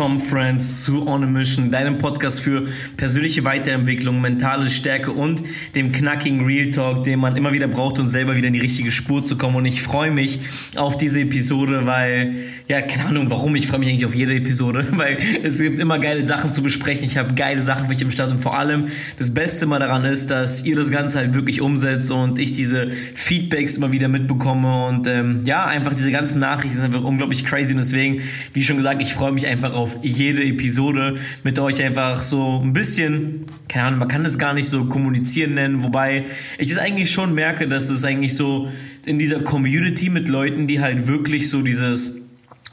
willkommen, Friends, zu On a Mission, deinem Podcast für persönliche Weiterentwicklung, mentale Stärke und dem knackigen Real Talk, den man immer wieder braucht, um selber wieder in die richtige Spur zu kommen. Und ich freue mich auf diese Episode, weil, ja, keine Ahnung warum, ich freue mich eigentlich auf jede Episode, weil es gibt immer geile Sachen zu besprechen. Ich habe geile Sachen für euch im Start und vor allem das Beste mal daran ist, dass ihr das Ganze halt wirklich umsetzt und ich diese Feedbacks immer wieder mitbekomme und ähm, ja, einfach diese ganzen Nachrichten sind einfach unglaublich crazy und deswegen, wie schon gesagt, ich freue mich einfach auf jede Episode mit euch einfach so ein bisschen, keine Ahnung, man kann das gar nicht so kommunizieren nennen, wobei ich es eigentlich schon merke, dass es eigentlich so in dieser Community mit Leuten, die halt wirklich so dieses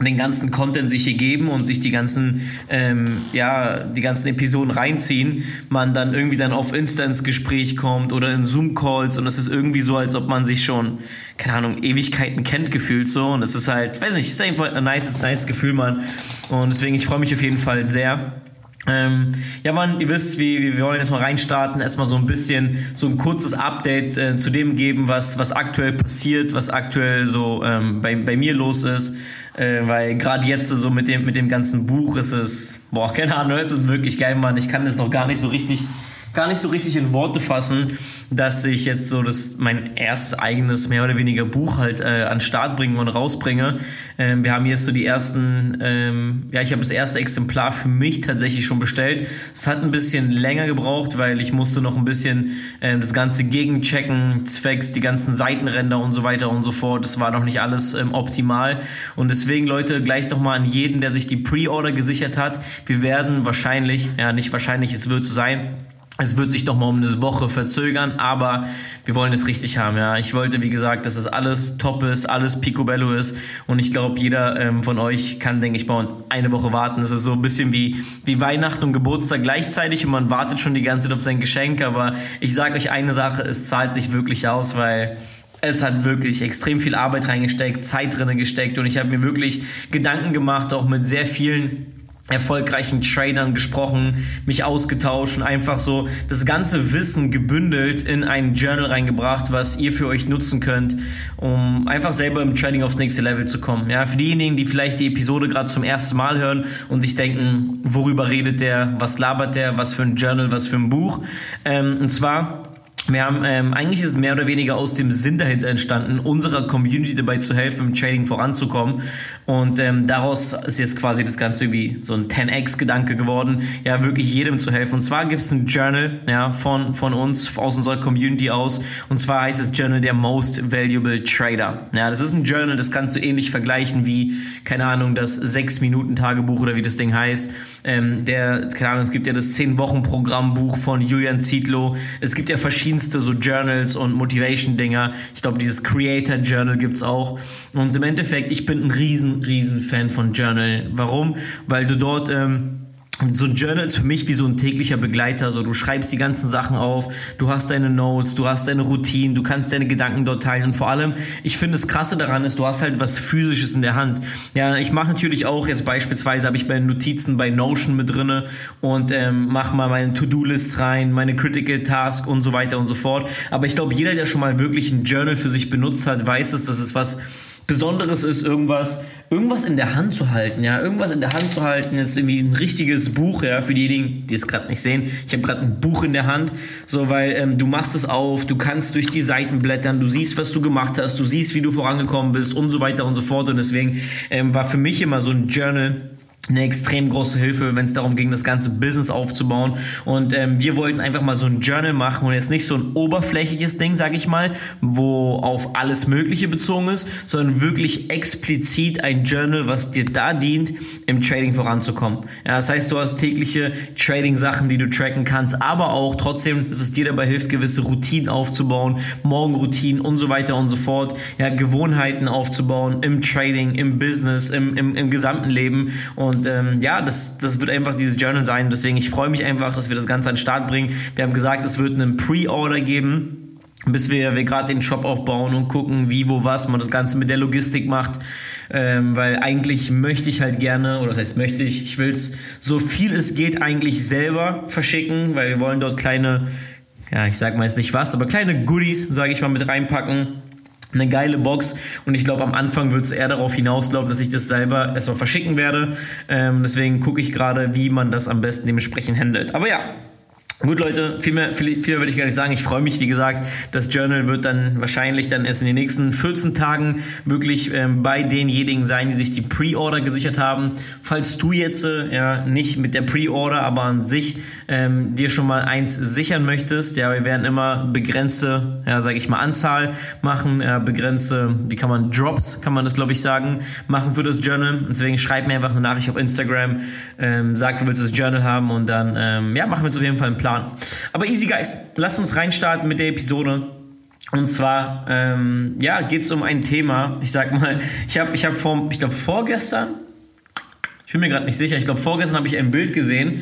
den ganzen Content sich hier geben und sich die ganzen, ähm, ja, die ganzen Episoden reinziehen, man dann irgendwie dann auf Insta ins Gespräch kommt oder in Zoom-Calls und es ist irgendwie so, als ob man sich schon, keine Ahnung, Ewigkeiten kennt gefühlt so und es ist halt, weiß nicht, ist einfach ein nice, nice Gefühl, man. Und deswegen, ich freue mich auf jeden Fall sehr. Ähm, ja, man, ihr wisst, wie, wir wollen jetzt mal reinstarten, erstmal so ein bisschen so ein kurzes Update äh, zu dem geben, was, was aktuell passiert, was aktuell so ähm, bei, bei mir los ist. Äh, weil gerade jetzt so mit dem, mit dem ganzen Buch ist es, boah, keine Ahnung, es ist wirklich geil, Mann. Ich kann das noch gar nicht so richtig gar nicht so richtig in Worte fassen, dass ich jetzt so das mein erstes eigenes mehr oder weniger Buch halt äh, an Start bringe und rausbringe. Ähm, wir haben jetzt so die ersten, ähm, ja, ich habe das erste Exemplar für mich tatsächlich schon bestellt. Es hat ein bisschen länger gebraucht, weil ich musste noch ein bisschen ähm, das Ganze gegenchecken, zwecks die ganzen Seitenränder und so weiter und so fort. Das war noch nicht alles ähm, optimal und deswegen Leute gleich noch mal an jeden, der sich die Pre-Order gesichert hat. Wir werden wahrscheinlich, ja nicht wahrscheinlich, es wird so sein es wird sich noch mal um eine Woche verzögern, aber wir wollen es richtig haben. Ja, ich wollte, wie gesagt, dass es alles top ist, alles picobello ist und ich glaube, jeder ähm, von euch kann, denke ich mal, eine Woche warten. Es ist so ein bisschen wie wie Weihnachten und Geburtstag gleichzeitig und man wartet schon die ganze Zeit auf sein Geschenk. Aber ich sage euch eine Sache: Es zahlt sich wirklich aus, weil es hat wirklich extrem viel Arbeit reingesteckt, Zeit drinne gesteckt und ich habe mir wirklich Gedanken gemacht, auch mit sehr vielen erfolgreichen Tradern gesprochen, mich ausgetauscht und einfach so das ganze Wissen gebündelt in ein Journal reingebracht, was ihr für euch nutzen könnt, um einfach selber im Trading aufs nächste Level zu kommen. Ja, für diejenigen, die vielleicht die Episode gerade zum ersten Mal hören und sich denken, worüber redet der, was labert der, was für ein Journal, was für ein Buch. Ähm, und zwar wir haben, ähm, eigentlich ist es mehr oder weniger aus dem Sinn dahinter entstanden, unserer Community dabei zu helfen, im Trading voranzukommen. Und ähm, daraus ist jetzt quasi das Ganze irgendwie so ein 10x-Gedanke geworden, ja, wirklich jedem zu helfen. Und zwar gibt es ein Journal, ja, von, von uns, aus unserer Community aus. Und zwar heißt es Journal der Most Valuable Trader. Ja, das ist ein Journal, das kannst du ähnlich vergleichen wie, keine Ahnung, das 6-Minuten-Tagebuch oder wie das Ding heißt. Ähm, der, keine Ahnung, es gibt ja das 10-Wochen-Programmbuch von Julian Zietlow. Es gibt ja verschiedene verschiedenste so Journals und Motivation-Dinger. Ich glaube, dieses Creator Journal gibt es auch. Und im Endeffekt, ich bin ein riesen, riesen Fan von Journal. Warum? Weil du dort... Ähm, so ein Journal ist für mich wie so ein täglicher Begleiter. So, du schreibst die ganzen Sachen auf, du hast deine Notes, du hast deine Routinen, du kannst deine Gedanken dort teilen. Und vor allem, ich finde das Krasse daran ist, du hast halt was Physisches in der Hand. Ja, ich mache natürlich auch jetzt beispielsweise habe ich meine Notizen bei Notion mit drinne und ähm, mache mal meine To-Do-Lists rein, meine Critical Task und so weiter und so fort. Aber ich glaube, jeder, der schon mal wirklich ein Journal für sich benutzt hat, weiß es, dass es was Besonderes ist, irgendwas, irgendwas in der Hand zu halten, ja, irgendwas in der Hand zu halten, jetzt irgendwie ein richtiges Buch, ja, für diejenigen, die es gerade nicht sehen. Ich habe gerade ein Buch in der Hand, so, weil ähm, du machst es auf, du kannst durch die Seiten blättern, du siehst, was du gemacht hast, du siehst, wie du vorangekommen bist und so weiter und so fort. Und deswegen ähm, war für mich immer so ein Journal eine extrem große Hilfe, wenn es darum ging, das ganze Business aufzubauen. Und ähm, wir wollten einfach mal so ein Journal machen und jetzt nicht so ein oberflächliches Ding, sag ich mal, wo auf alles Mögliche bezogen ist, sondern wirklich explizit ein Journal, was dir da dient, im Trading voranzukommen. Ja, das heißt, du hast tägliche Trading-Sachen, die du tracken kannst, aber auch trotzdem, dass es dir dabei hilft, gewisse Routinen aufzubauen, Morgenroutinen und so weiter und so fort, ja, Gewohnheiten aufzubauen im Trading, im Business, im, im, im gesamten Leben und und ähm, ja, das, das wird einfach dieses Journal sein. Deswegen, ich freue mich einfach, dass wir das Ganze an den Start bringen. Wir haben gesagt, es wird einen Pre-Order geben, bis wir, wir gerade den Shop aufbauen und gucken, wie, wo, was man das Ganze mit der Logistik macht. Ähm, weil eigentlich möchte ich halt gerne, oder das heißt möchte ich, ich will es so viel es geht eigentlich selber verschicken, weil wir wollen dort kleine, ja, ich sag mal jetzt nicht was, aber kleine Goodies, sage ich mal, mit reinpacken eine geile Box und ich glaube, am Anfang wird es eher darauf hinauslaufen, dass ich das selber erstmal verschicken werde. Ähm, deswegen gucke ich gerade, wie man das am besten dementsprechend handelt. Aber ja, Gut, Leute, viel mehr, viel, viel mehr will ich gar nicht sagen. Ich freue mich, wie gesagt, das Journal wird dann wahrscheinlich dann erst in den nächsten 14 Tagen wirklich ähm, bei denjenigen sein, die sich die Pre-Order gesichert haben. Falls du jetzt äh, ja nicht mit der Pre-Order, aber an sich ähm, dir schon mal eins sichern möchtest, ja, wir werden immer begrenzte, ja, sage ich mal, Anzahl machen, ja, begrenzte, wie kann man Drops, kann man das glaube ich sagen, machen für das Journal. Deswegen schreib mir einfach eine Nachricht auf Instagram, ähm, sag, du willst das Journal haben und dann, ähm, ja, machen wir uns auf jeden Fall einen Plan. Aber easy guys, lasst uns reinstarten mit der Episode. Und zwar, ähm, ja, geht es um ein Thema. Ich sag mal, ich habe, ich habe vor, ich glaube vorgestern, ich bin mir gerade nicht sicher, ich glaube vorgestern habe ich ein Bild gesehen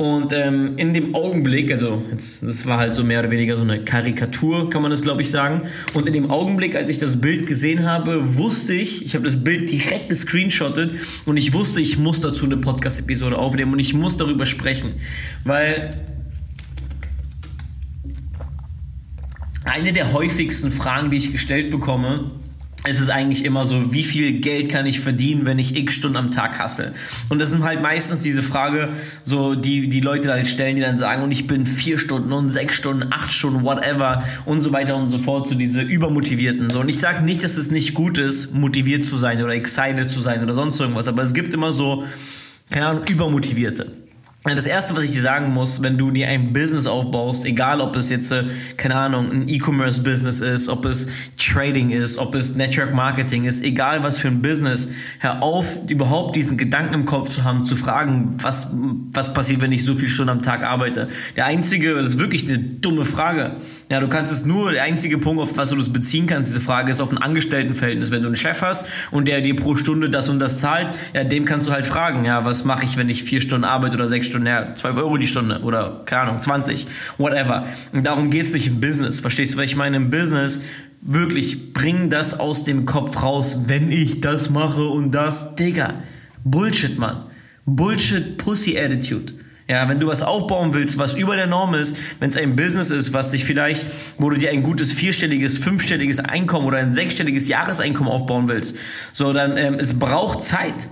und ähm, in dem Augenblick, also jetzt, das war halt so mehr oder weniger so eine Karikatur, kann man das glaube ich sagen. Und in dem Augenblick, als ich das Bild gesehen habe, wusste ich, ich habe das Bild direkt gescreenshottet und ich wusste, ich muss dazu eine Podcast-Episode aufnehmen und ich muss darüber sprechen. Weil eine der häufigsten Fragen, die ich gestellt bekomme, ist es eigentlich immer so, wie viel Geld kann ich verdienen, wenn ich x Stunden am Tag hassle? Und das sind halt meistens diese Frage, so die die Leute halt stellen, die dann sagen, und ich bin vier Stunden und sechs Stunden, acht Stunden, whatever und so weiter und so fort, so diese übermotivierten. So und ich sage nicht, dass es nicht gut ist, motiviert zu sein oder excited zu sein oder sonst irgendwas, aber es gibt immer so, keine Ahnung, übermotivierte. Das erste, was ich dir sagen muss, wenn du dir ein Business aufbaust, egal ob es jetzt, äh, keine Ahnung, ein E-Commerce-Business ist, ob es Trading ist, ob es Network Marketing ist, egal was für ein Business, hör auf, überhaupt diesen Gedanken im Kopf zu haben, zu fragen, was, was passiert, wenn ich so viele Stunden am Tag arbeite. Der einzige, das ist wirklich eine dumme Frage. Ja, du kannst es nur, der einzige Punkt, auf was du das beziehen kannst, diese Frage ist auf ein Angestelltenverhältnis. Wenn du einen Chef hast und der dir pro Stunde das und das zahlt, ja, dem kannst du halt fragen, ja, was mache ich, wenn ich vier Stunden arbeite oder sechs Stunden, ja, 12 Euro die Stunde oder, keine Ahnung, 20, whatever. Und darum geht's nicht im Business. Verstehst du, was ich meine? Im Business wirklich, bring das aus dem Kopf raus, wenn ich das mache und das. Digga, Bullshit, Mann. Bullshit Pussy Attitude. Ja, wenn du was aufbauen willst, was über der Norm ist, wenn es ein Business ist, was dich vielleicht, wo du dir ein gutes vierstelliges, fünfstelliges Einkommen oder ein sechsstelliges Jahreseinkommen aufbauen willst, so dann ähm, es braucht Zeit.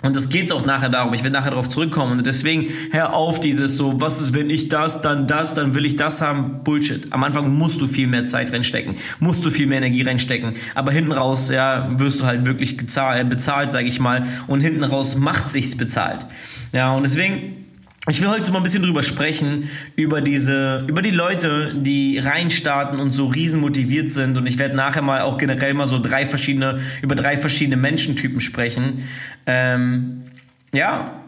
Und das geht's auch nachher darum. Ich will nachher darauf zurückkommen. Und deswegen hör auf dieses so, was ist, wenn ich das, dann das, dann will ich das haben. Bullshit. Am Anfang musst du viel mehr Zeit reinstecken, musst du viel mehr Energie reinstecken. Aber hinten raus, ja, wirst du halt wirklich gezahlt, bezahlt, sag ich mal. Und hinten raus macht sich's bezahlt. Ja, und deswegen ich will heute mal ein bisschen drüber sprechen, über diese, über die Leute, die reinstarten und so riesen motiviert sind. Und ich werde nachher mal auch generell mal so drei verschiedene, über drei verschiedene Menschentypen sprechen. Ähm, ja,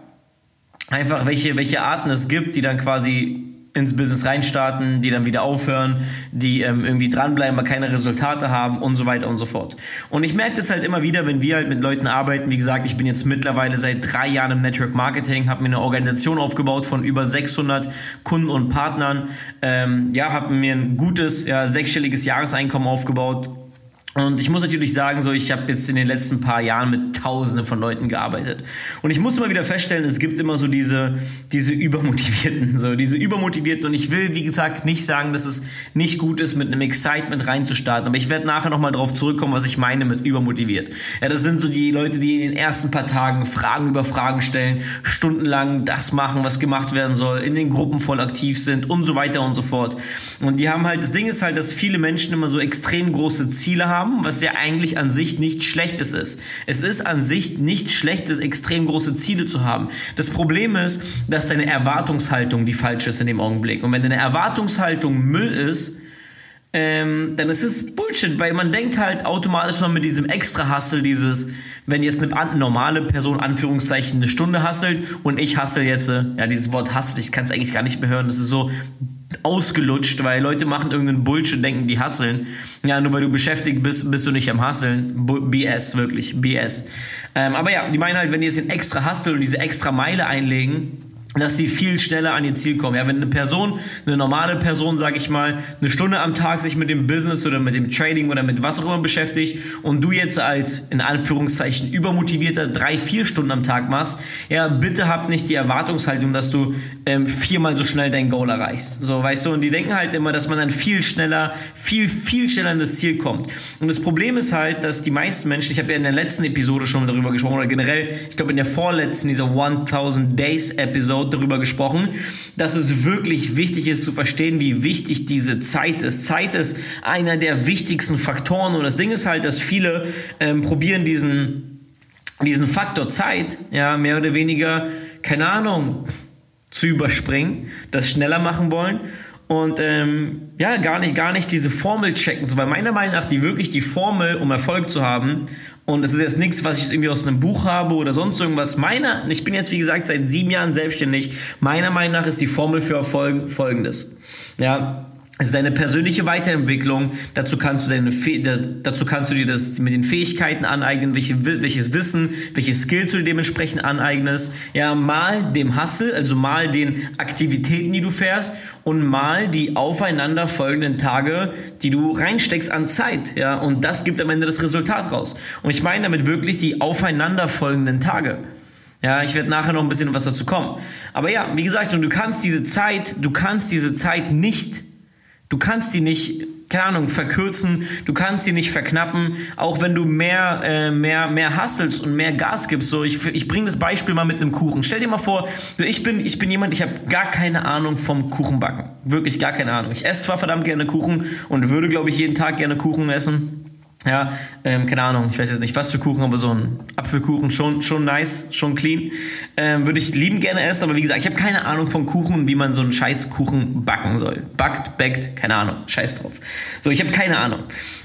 einfach welche, welche Arten es gibt, die dann quasi ins Business reinstarten, die dann wieder aufhören, die ähm, irgendwie dranbleiben, aber keine Resultate haben und so weiter und so fort. Und ich merke das halt immer wieder, wenn wir halt mit Leuten arbeiten. Wie gesagt, ich bin jetzt mittlerweile seit drei Jahren im Network Marketing, habe mir eine Organisation aufgebaut von über 600 Kunden und Partnern. Ähm, ja, habe mir ein gutes, ja, sechsstelliges Jahreseinkommen aufgebaut und ich muss natürlich sagen, so ich habe jetzt in den letzten paar Jahren mit Tausenden von Leuten gearbeitet. Und ich muss immer wieder feststellen, es gibt immer so diese, diese Übermotivierten, so diese Übermotivierten. Und ich will, wie gesagt, nicht sagen, dass es nicht gut ist, mit einem Excitement reinzustarten. Aber ich werde nachher nochmal darauf zurückkommen, was ich meine mit übermotiviert. Ja, das sind so die Leute, die in den ersten paar Tagen Fragen über Fragen stellen, stundenlang das machen, was gemacht werden soll, in den Gruppen voll aktiv sind und so weiter und so fort. Und die haben halt, das Ding ist halt, dass viele Menschen immer so extrem große Ziele haben haben, was ja eigentlich an sich nichts Schlechtes ist. Es ist an sich nichts Schlechtes, extrem große Ziele zu haben. Das Problem ist, dass deine Erwartungshaltung die falsche ist in dem Augenblick. Und wenn deine Erwartungshaltung Müll ist, ähm, dann ist es Bullshit, weil man denkt halt automatisch noch mit diesem extra Hustle, dieses, wenn jetzt eine normale Person, Anführungszeichen, eine Stunde hustelt und ich hustle jetzt, äh, ja, dieses Wort hustle, ich kann es eigentlich gar nicht mehr hören, das ist so ausgelutscht, weil Leute machen irgendeinen Bullshit, denken, die hasseln. Ja, nur weil du beschäftigt bist, bist du nicht am Hasseln. BS, wirklich, BS. Ähm, aber ja, die meinen halt, wenn die jetzt den extra Hustle und diese extra Meile einlegen, dass die viel schneller an ihr Ziel kommen. Ja, wenn eine Person, eine normale Person, sag ich mal, eine Stunde am Tag sich mit dem Business oder mit dem Trading oder mit was auch immer beschäftigt und du jetzt als in Anführungszeichen übermotivierter drei, vier Stunden am Tag machst, ja, bitte hab nicht die Erwartungshaltung, dass du ähm, viermal so schnell dein Goal erreichst. So, weißt du, und die denken halt immer, dass man dann viel schneller, viel, viel schneller in das Ziel kommt. Und das Problem ist halt, dass die meisten Menschen, ich habe ja in der letzten Episode schon darüber gesprochen, oder generell, ich glaube in der vorletzten, dieser 1000 Days Episode, Episode darüber gesprochen, dass es wirklich wichtig ist zu verstehen, wie wichtig diese Zeit ist. Zeit ist einer der wichtigsten Faktoren und das Ding ist halt, dass viele ähm, probieren diesen, diesen Faktor Zeit, ja, mehr oder weniger, keine Ahnung, zu überspringen, das schneller machen wollen und ähm, ja, gar nicht, gar nicht diese Formel checken, so, weil meiner Meinung nach die wirklich die Formel, um Erfolg zu haben, und es ist jetzt nichts, was ich irgendwie aus einem Buch habe oder sonst irgendwas. Meiner, ich bin jetzt wie gesagt seit sieben Jahren selbstständig. Meiner Meinung nach ist die Formel für Erfolg folgendes. Ja, es ist eine persönliche Weiterentwicklung. Dazu kannst du, deine dazu kannst du dir das mit den Fähigkeiten aneignen, welche, welches Wissen, welche Skills du dir dementsprechend aneignest. Ja, mal dem Hustle, also mal den Aktivitäten, die du fährst und mal die aufeinander folgenden Tage, die du reinsteckst an Zeit. Ja, und das gibt am Ende das Resultat raus. Und ich meine damit wirklich die aufeinander folgenden Tage. Ja, ich werde nachher noch ein bisschen was dazu kommen. Aber ja, wie gesagt, und du kannst diese Zeit, du kannst diese Zeit nicht Du kannst die nicht, keine Ahnung, verkürzen, du kannst die nicht verknappen, auch wenn du mehr, äh, mehr, mehr hustelst und mehr Gas gibst. So, ich, ich bringe das Beispiel mal mit einem Kuchen. Stell dir mal vor, ich bin, ich bin jemand, ich habe gar keine Ahnung vom Kuchenbacken. Wirklich gar keine Ahnung. Ich esse zwar verdammt gerne Kuchen und würde, glaube ich, jeden Tag gerne Kuchen essen. Ja, ähm, keine Ahnung, ich weiß jetzt nicht was für Kuchen, aber so ein Apfelkuchen schon, schon nice, schon clean. Ähm, Würde ich lieben gerne essen, aber wie gesagt, ich habe keine Ahnung von Kuchen wie man so einen Scheißkuchen backen soll. Backt, backt, keine Ahnung, scheiß drauf. So, ich habe keine Ahnung.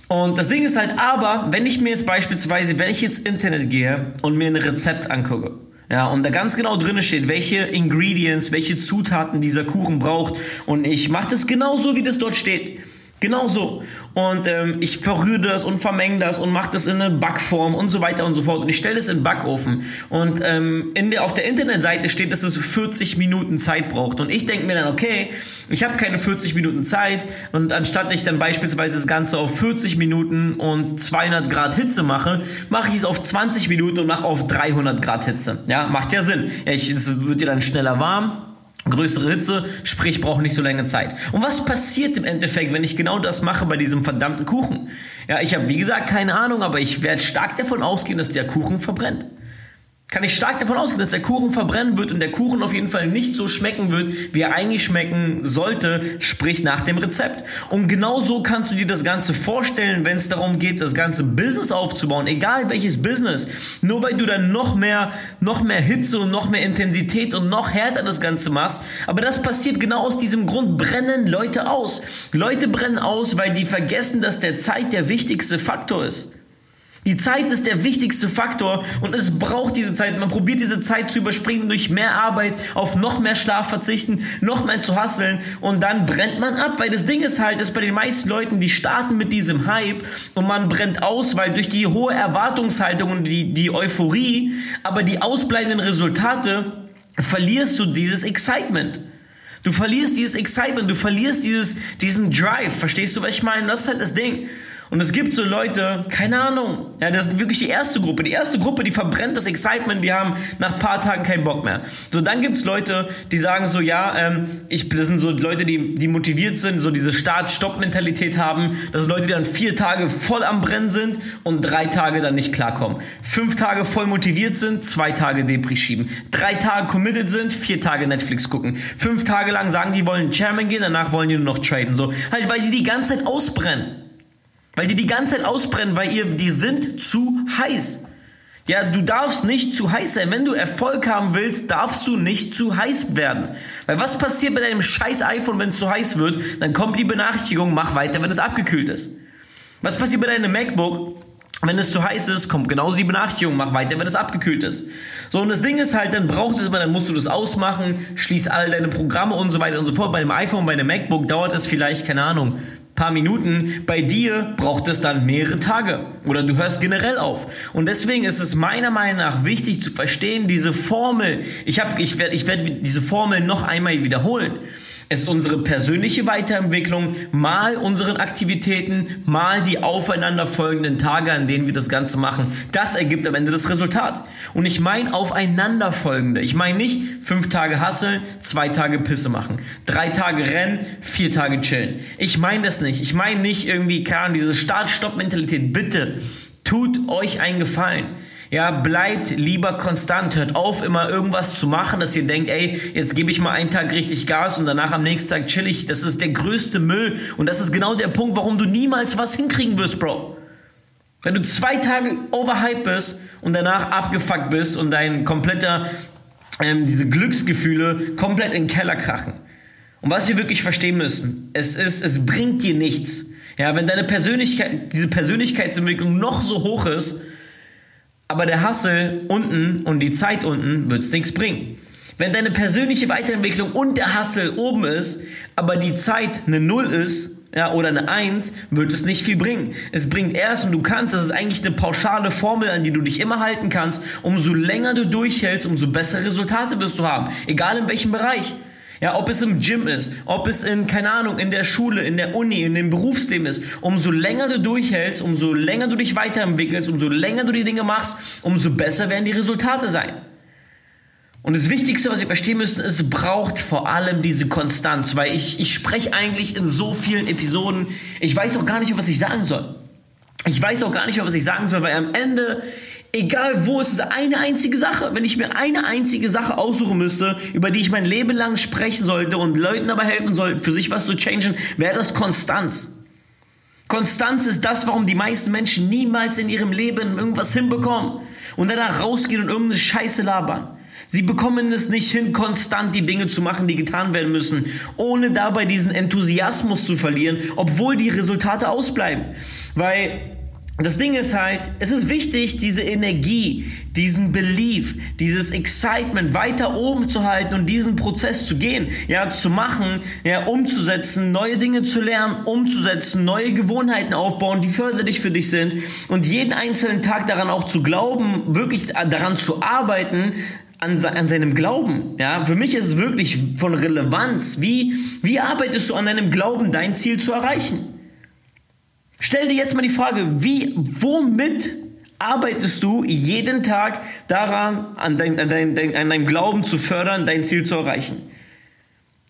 Und das Ding ist halt, aber wenn ich mir jetzt beispielsweise, wenn ich jetzt Internet gehe und mir ein Rezept angucke, ja, und da ganz genau drin steht, welche Ingredients, welche Zutaten dieser Kuchen braucht und ich mache das genauso, wie das dort steht Genau so. Und ähm, ich verrühre das und vermenge das und mache das in eine Backform und so weiter und so fort. Und ich stelle das in den Backofen. Und ähm, in der, auf der Internetseite steht, dass es 40 Minuten Zeit braucht. Und ich denke mir dann, okay, ich habe keine 40 Minuten Zeit. Und anstatt ich dann beispielsweise das Ganze auf 40 Minuten und 200 Grad Hitze mache, mache ich es auf 20 Minuten und mache auf 300 Grad Hitze. Ja, macht ja Sinn. Ja, ich, es wird ja dann schneller warm größere Hitze, sprich brauche nicht so lange Zeit. Und was passiert im Endeffekt, wenn ich genau das mache bei diesem verdammten Kuchen? Ja, ich habe wie gesagt keine Ahnung, aber ich werde stark davon ausgehen, dass der Kuchen verbrennt kann ich stark davon ausgehen, dass der Kuchen verbrennen wird und der Kuchen auf jeden Fall nicht so schmecken wird, wie er eigentlich schmecken sollte, sprich nach dem Rezept. Und genau so kannst du dir das Ganze vorstellen, wenn es darum geht, das ganze Business aufzubauen, egal welches Business. Nur weil du dann noch mehr, noch mehr Hitze und noch mehr Intensität und noch härter das Ganze machst. Aber das passiert genau aus diesem Grund, brennen Leute aus. Leute brennen aus, weil die vergessen, dass der Zeit der wichtigste Faktor ist. Die Zeit ist der wichtigste Faktor und es braucht diese Zeit. Man probiert diese Zeit zu überspringen durch mehr Arbeit, auf noch mehr Schlaf verzichten, noch mehr zu hasseln und dann brennt man ab, weil das Ding ist halt, dass bei den meisten Leuten, die starten mit diesem Hype und man brennt aus, weil durch die hohe Erwartungshaltung und die, die Euphorie, aber die ausbleibenden Resultate, verlierst du dieses Excitement. Du verlierst dieses Excitement, du verlierst dieses, diesen Drive. Verstehst du, was ich meine? Das ist halt das Ding. Und es gibt so Leute, keine Ahnung, ja, das ist wirklich die erste Gruppe. Die erste Gruppe, die verbrennt das Excitement, die haben nach ein paar Tagen keinen Bock mehr. So, dann gibt's Leute, die sagen so, ja, ähm, ich, das sind so Leute, die, die motiviert sind, so diese Start-Stopp-Mentalität haben. Das sind Leute, die dann vier Tage voll am Brennen sind und drei Tage dann nicht klarkommen. Fünf Tage voll motiviert sind, zwei Tage Depri schieben. Drei Tage committed sind, vier Tage Netflix gucken. Fünf Tage lang sagen, die wollen Chairman gehen, danach wollen die nur noch traden. So, halt, weil die die ganze Zeit ausbrennen. Weil die die ganze Zeit ausbrennen, weil ihr, die sind zu heiß. Ja, du darfst nicht zu heiß sein. Wenn du Erfolg haben willst, darfst du nicht zu heiß werden. Weil was passiert bei deinem scheiß iPhone, wenn es zu heiß wird? Dann kommt die Benachrichtigung, mach weiter, wenn es abgekühlt ist. Was passiert bei deinem MacBook? Wenn es zu heiß ist, kommt genauso die Benachrichtigung, mach weiter, wenn es abgekühlt ist. So, und das Ding ist halt, dann braucht es immer, dann musst du das ausmachen, schließ all deine Programme und so weiter und so fort. Bei dem iPhone, bei dem MacBook dauert es vielleicht, keine Ahnung, paar Minuten. Bei dir braucht es dann mehrere Tage oder du hörst generell auf. Und deswegen ist es meiner Meinung nach wichtig zu verstehen, diese Formel. Ich, hab, ich werde ich werd diese Formel noch einmal wiederholen. Es ist unsere persönliche Weiterentwicklung, mal unseren Aktivitäten, mal die aufeinanderfolgenden Tage, an denen wir das Ganze machen. Das ergibt am Ende das Resultat. Und ich meine aufeinanderfolgende. Ich meine nicht fünf Tage hasseln, zwei Tage Pisse machen, drei Tage rennen, vier Tage chillen. Ich meine das nicht. Ich meine nicht irgendwie, keine diese Start-Stopp-Mentalität. Bitte tut euch einen Gefallen. Ja, bleibt lieber konstant. Hört auf, immer irgendwas zu machen, dass ihr denkt, ey, jetzt gebe ich mal einen Tag richtig Gas und danach am nächsten Tag chill ich. Das ist der größte Müll. Und das ist genau der Punkt, warum du niemals was hinkriegen wirst, Bro. Wenn du zwei Tage overhyped bist und danach abgefuckt bist und dein kompletter, ähm, diese Glücksgefühle komplett in den Keller krachen. Und was wir wirklich verstehen müssen, es ist, es bringt dir nichts. Ja, wenn deine Persönlichkeit, diese Persönlichkeitsentwicklung noch so hoch ist, aber der Hassel unten und die Zeit unten wird es nichts bringen. Wenn deine persönliche Weiterentwicklung und der Hassel oben ist, aber die Zeit eine Null ist, ja, oder eine Eins, wird es nicht viel bringen. Es bringt erst und du kannst, das ist eigentlich eine pauschale Formel, an die du dich immer halten kannst. Umso länger du durchhältst, umso bessere Resultate wirst du haben. Egal in welchem Bereich. Ja, ob es im Gym ist, ob es in, keine Ahnung, in der Schule, in der Uni, in dem Berufsleben ist. Umso länger du durchhältst, umso länger du dich weiterentwickelst, umso länger du die Dinge machst, umso besser werden die Resultate sein. Und das Wichtigste, was ihr verstehen müsst, ist, es braucht vor allem diese Konstanz, weil ich, ich spreche eigentlich in so vielen Episoden, ich weiß auch gar nicht, was ich sagen soll. Ich weiß auch gar nicht mehr, was ich sagen soll, weil am Ende Egal wo, es ist eine einzige Sache. Wenn ich mir eine einzige Sache aussuchen müsste, über die ich mein Leben lang sprechen sollte und Leuten dabei helfen sollte, für sich was zu changen, wäre das Konstanz. Konstanz ist das, warum die meisten Menschen niemals in ihrem Leben irgendwas hinbekommen und danach rausgehen und irgendeine Scheiße labern. Sie bekommen es nicht hin, konstant die Dinge zu machen, die getan werden müssen, ohne dabei diesen Enthusiasmus zu verlieren, obwohl die Resultate ausbleiben. Weil das Ding ist halt, es ist wichtig, diese Energie, diesen Belief, dieses Excitement weiter oben zu halten und diesen Prozess zu gehen, ja, zu machen, ja, umzusetzen, neue Dinge zu lernen, umzusetzen, neue Gewohnheiten aufbauen, die förderlich für dich sind und jeden einzelnen Tag daran auch zu glauben, wirklich daran zu arbeiten, an, an seinem Glauben. Ja, für mich ist es wirklich von Relevanz. Wie, wie arbeitest du an deinem Glauben, dein Ziel zu erreichen? Stell dir jetzt mal die Frage, wie, womit arbeitest du jeden Tag daran, an, dein, an, dein, an deinem Glauben zu fördern, dein Ziel zu erreichen?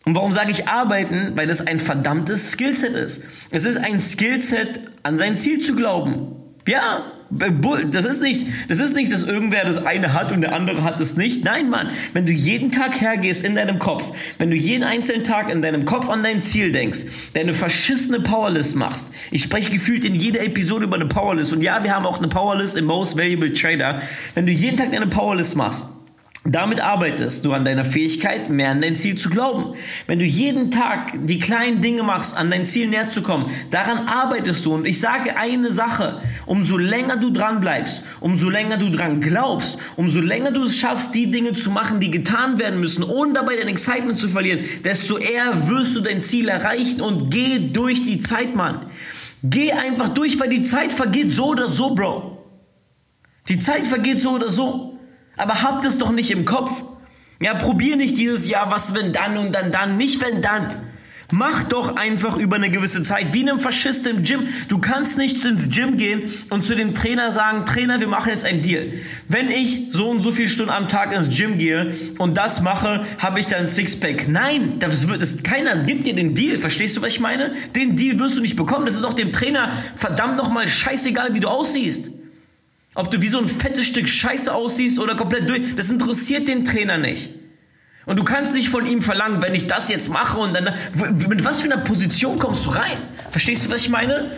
Und warum sage ich arbeiten? Weil das ein verdammtes Skillset ist. Es ist ein Skillset, an sein Ziel zu glauben. Ja, das ist nicht, das ist nicht, dass irgendwer das eine hat und der andere hat es nicht. Nein, Mann. Wenn du jeden Tag hergehst in deinem Kopf, wenn du jeden einzelnen Tag in deinem Kopf an dein Ziel denkst, deine verschissene Powerlist machst. Ich spreche gefühlt in jeder Episode über eine Powerlist. Und ja, wir haben auch eine Powerlist im Most Valuable Trader. Wenn du jeden Tag deine Powerlist machst, damit arbeitest du an deiner Fähigkeit, mehr an dein Ziel zu glauben. Wenn du jeden Tag die kleinen Dinge machst, an dein Ziel näher zu kommen, daran arbeitest du. Und ich sage eine Sache, umso länger du dran bleibst, umso länger du dran glaubst, umso länger du es schaffst, die Dinge zu machen, die getan werden müssen, ohne dabei dein Excitement zu verlieren, desto eher wirst du dein Ziel erreichen und geh durch die Zeit, Mann. Geh einfach durch, weil die Zeit vergeht so oder so, Bro. Die Zeit vergeht so oder so. Aber habt es doch nicht im Kopf. Ja, probier nicht dieses Ja, was wenn dann und dann dann, nicht wenn dann. Mach doch einfach über eine gewisse Zeit, wie einem Faschist im Gym. Du kannst nicht ins Gym gehen und zu dem Trainer sagen, Trainer, wir machen jetzt einen Deal. Wenn ich so und so viele Stunden am Tag ins Gym gehe und das mache, habe ich dann Sixpack. Nein, das wird, das, keiner gibt dir den Deal. Verstehst du, was ich meine? Den Deal wirst du nicht bekommen. Das ist doch dem Trainer verdammt nochmal scheißegal, wie du aussiehst. Ob du wie so ein fettes Stück Scheiße aussiehst oder komplett durch, das interessiert den Trainer nicht. Und du kannst nicht von ihm verlangen, wenn ich das jetzt mache und dann, mit was für einer Position kommst du rein? Verstehst du, was ich meine?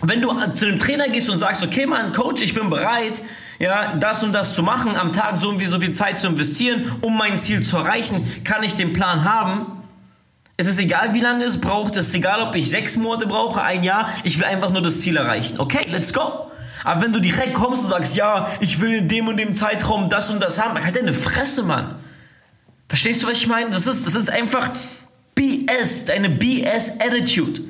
Wenn du zu dem Trainer gehst und sagst, okay, Mann, Coach, ich bin bereit, ja, das und das zu machen, am Tag so und wie so viel Zeit zu investieren, um mein Ziel zu erreichen, kann ich den Plan haben. Es ist egal, wie lange es braucht, es ist egal, ob ich sechs Monate brauche, ein Jahr, ich will einfach nur das Ziel erreichen. Okay, let's go. Aber wenn du direkt kommst und sagst, ja, ich will in dem und dem Zeitraum das und das haben, halt deine Fresse, Mann. Verstehst du, was ich meine? Das ist, das ist einfach BS, deine BS-Attitude.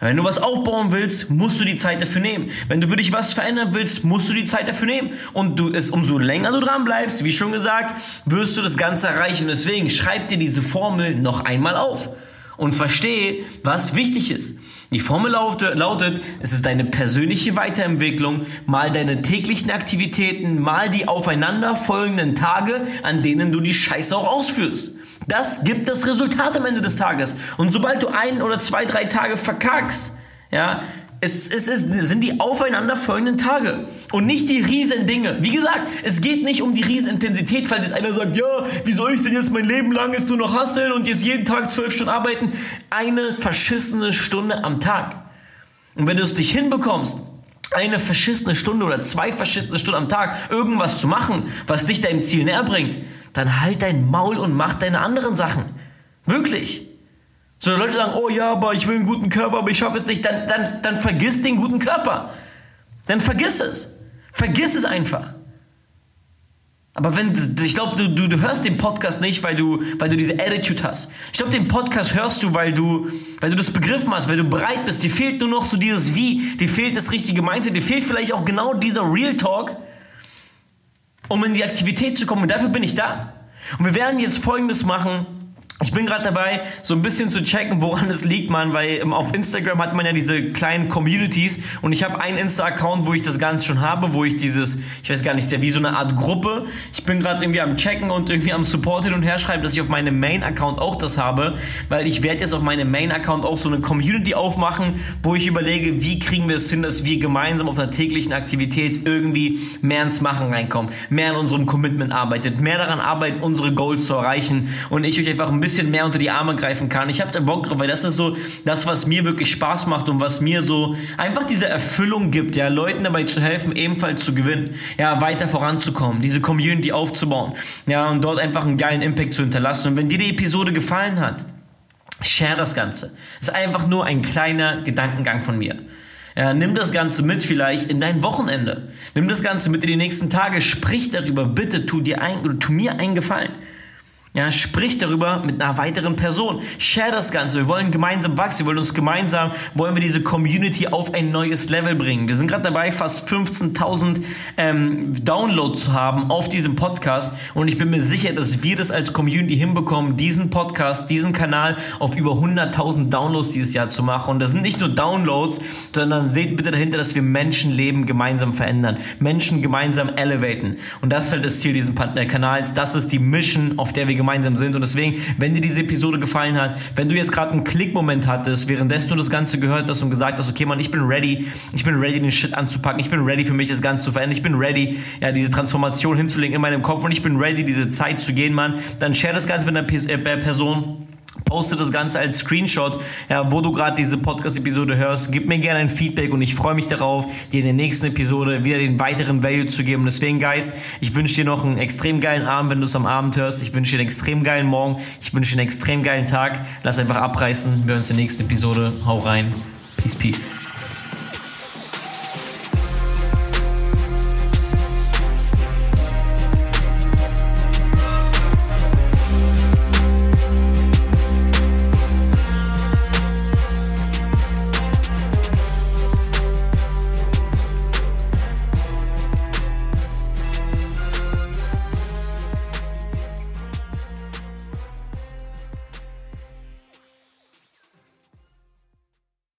Wenn du was aufbauen willst, musst du die Zeit dafür nehmen. Wenn du für dich was verändern willst, musst du die Zeit dafür nehmen. Und du es, umso länger du dran bleibst, wie schon gesagt, wirst du das Ganze erreichen. Und deswegen schreib dir diese Formel noch einmal auf und verstehe, was wichtig ist. Die Formel lautet, es ist deine persönliche Weiterentwicklung, mal deine täglichen Aktivitäten, mal die aufeinanderfolgenden Tage, an denen du die Scheiße auch ausführst. Das gibt das Resultat am Ende des Tages. Und sobald du ein oder zwei, drei Tage verkackst, ja, es, es, es sind die aufeinanderfolgenden Tage und nicht die riesen Dinge. Wie gesagt, es geht nicht um die Riesenintensität, falls jetzt einer sagt, ja, wie soll ich denn jetzt mein Leben lang jetzt nur noch hasseln und jetzt jeden Tag zwölf Stunden arbeiten? Eine verschissene Stunde am Tag. Und wenn du es nicht hinbekommst, eine verschissene Stunde oder zwei verschissene Stunden am Tag irgendwas zu machen, was dich deinem Ziel näher bringt, dann halt dein Maul und mach deine anderen Sachen. Wirklich. So Leute sagen, oh ja, aber ich will einen guten Körper, aber ich schaffe es nicht, dann, dann, dann vergiss den guten Körper. Dann vergiss es. Vergiss es einfach. Aber wenn, ich glaube, du, du, du hörst den Podcast nicht, weil du, weil du diese Attitude hast. Ich glaube, den Podcast hörst du, weil du, weil du das begriffen hast, weil du bereit bist. Dir fehlt nur noch so dieses Wie, dir fehlt das richtige Mindset, dir fehlt vielleicht auch genau dieser Real Talk, um in die Aktivität zu kommen. Und dafür bin ich da. Und wir werden jetzt Folgendes machen. Ich bin gerade dabei, so ein bisschen zu checken, woran es liegt, man, weil ähm, auf Instagram hat man ja diese kleinen Communities und ich habe einen Insta-Account, wo ich das Ganze schon habe, wo ich dieses, ich weiß gar nicht, ja wie so eine Art Gruppe. Ich bin gerade irgendwie am Checken und irgendwie am Support hin und her schreiben, dass ich auf meinem Main-Account auch das habe, weil ich werde jetzt auf meinem Main-Account auch so eine Community aufmachen, wo ich überlege, wie kriegen wir es hin, dass wir gemeinsam auf einer täglichen Aktivität irgendwie mehr ins Machen reinkommen, mehr an unserem Commitment arbeitet, mehr daran arbeiten, unsere Goals zu erreichen und ich euch einfach ein bisschen bisschen mehr unter die Arme greifen kann. Ich habe da Bock drauf, weil das ist so das, was mir wirklich Spaß macht und was mir so einfach diese Erfüllung gibt, ja, Leuten dabei zu helfen, ebenfalls zu gewinnen, ja, weiter voranzukommen, diese Community aufzubauen, ja, und dort einfach einen geilen Impact zu hinterlassen. Und wenn dir die Episode gefallen hat, share das Ganze. Das ist einfach nur ein kleiner Gedankengang von mir. Ja, nimm das Ganze mit vielleicht in dein Wochenende. Nimm das Ganze mit in die nächsten Tage. Sprich darüber. Bitte tu dir ein, oder tu mir einen Gefallen. Ja, sprich darüber mit einer weiteren Person. Share das Ganze. Wir wollen gemeinsam wachsen. Wir wollen uns gemeinsam, wollen wir diese Community auf ein neues Level bringen. Wir sind gerade dabei, fast 15.000 ähm, Downloads zu haben auf diesem Podcast. Und ich bin mir sicher, dass wir das als Community hinbekommen, diesen Podcast, diesen Kanal auf über 100.000 Downloads dieses Jahr zu machen. Und das sind nicht nur Downloads, sondern seht bitte dahinter, dass wir Menschenleben gemeinsam verändern. Menschen gemeinsam elevaten. Und das ist halt das Ziel dieses Kanals. Das ist die Mission, auf der wir gemeinsam sind. Und deswegen, wenn dir diese Episode gefallen hat, wenn du jetzt gerade einen Klickmoment hattest, währenddessen du das Ganze gehört hast und gesagt hast, okay, Mann, ich bin ready, ich bin ready, den Shit anzupacken, ich bin ready für mich das Ganze zu verändern, ich bin ready, ja, diese Transformation hinzulegen in meinem Kopf und ich bin ready, diese Zeit zu gehen, Mann, dann share das Ganze mit einer äh, Person Poste das Ganze als Screenshot, ja, wo du gerade diese Podcast-Episode hörst. Gib mir gerne ein Feedback und ich freue mich darauf, dir in der nächsten Episode wieder den weiteren Value zu geben. Deswegen, Guys, ich wünsche dir noch einen extrem geilen Abend, wenn du es am Abend hörst. Ich wünsche dir einen extrem geilen Morgen. Ich wünsche dir einen extrem geilen Tag. Lass einfach abreißen. Wir hören uns in der nächsten Episode. Hau rein. Peace, peace.